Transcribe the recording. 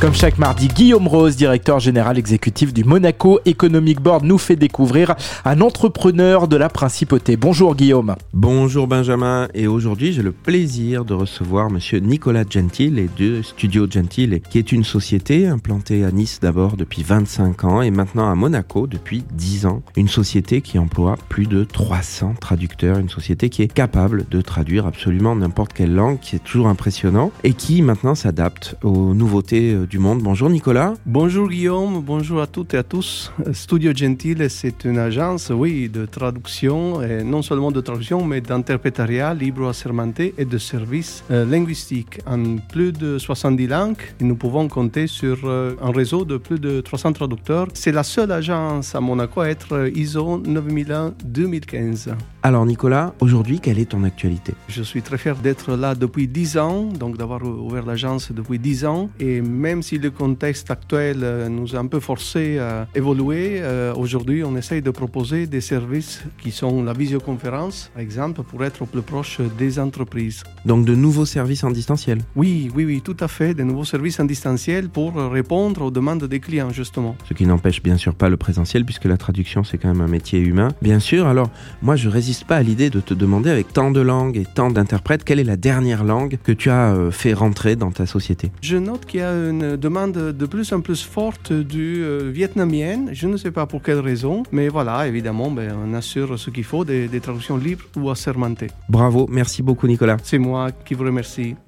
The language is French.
Comme chaque mardi, Guillaume Rose, directeur général exécutif du Monaco Economic Board, nous fait découvrir un entrepreneur de la principauté. Bonjour Guillaume. Bonjour Benjamin, et aujourd'hui j'ai le plaisir de recevoir monsieur Nicolas Gentile de Studio Gentile, qui est une société implantée à Nice d'abord depuis 25 ans et maintenant à Monaco depuis 10 ans. Une société qui emploie plus de 300 traducteurs, une société qui est capable de traduire absolument n'importe quelle langue, qui est toujours impressionnant et qui maintenant s'adapte aux nouveautés euh, du monde. Bonjour Nicolas. Bonjour Guillaume, bonjour à toutes et à tous. Studio Gentile, c'est une agence, oui, de traduction, et non seulement de traduction, mais d'interprétariat libre assermenté et de services euh, linguistiques en plus de 70 langues. Et nous pouvons compter sur euh, un réseau de plus de 300 traducteurs. C'est la seule agence à Monaco à être ISO 9001-2015. Alors Nicolas, aujourd'hui, quelle est ton actualité? Je suis très fier d'être là depuis 10 ans, donc d'avoir ouvert l'agence depuis 10 ans. Et même si le contexte actuel euh, nous a un peu forcé à évoluer, euh, aujourd'hui on essaye de proposer des services qui sont la visioconférence, par exemple, pour être au plus proche des entreprises. Donc de nouveaux services en distanciel Oui, oui, oui, tout à fait, de nouveaux services en distanciel pour répondre aux demandes des clients, justement. Ce qui n'empêche bien sûr pas le présentiel, puisque la traduction c'est quand même un métier humain. Bien sûr, alors moi je résiste pas à l'idée de te demander avec tant de langues et tant d'interprètes, quelle est la dernière langue que tu as euh, fait rentrer dans ta société Je note qu'il y a une demande de plus en plus forte du euh, vietnamien. Je ne sais pas pour quelle raison, mais voilà, évidemment, ben, on assure ce qu'il faut, des, des traductions libres ou assermentées. Bravo, merci beaucoup Nicolas. C'est moi qui vous remercie.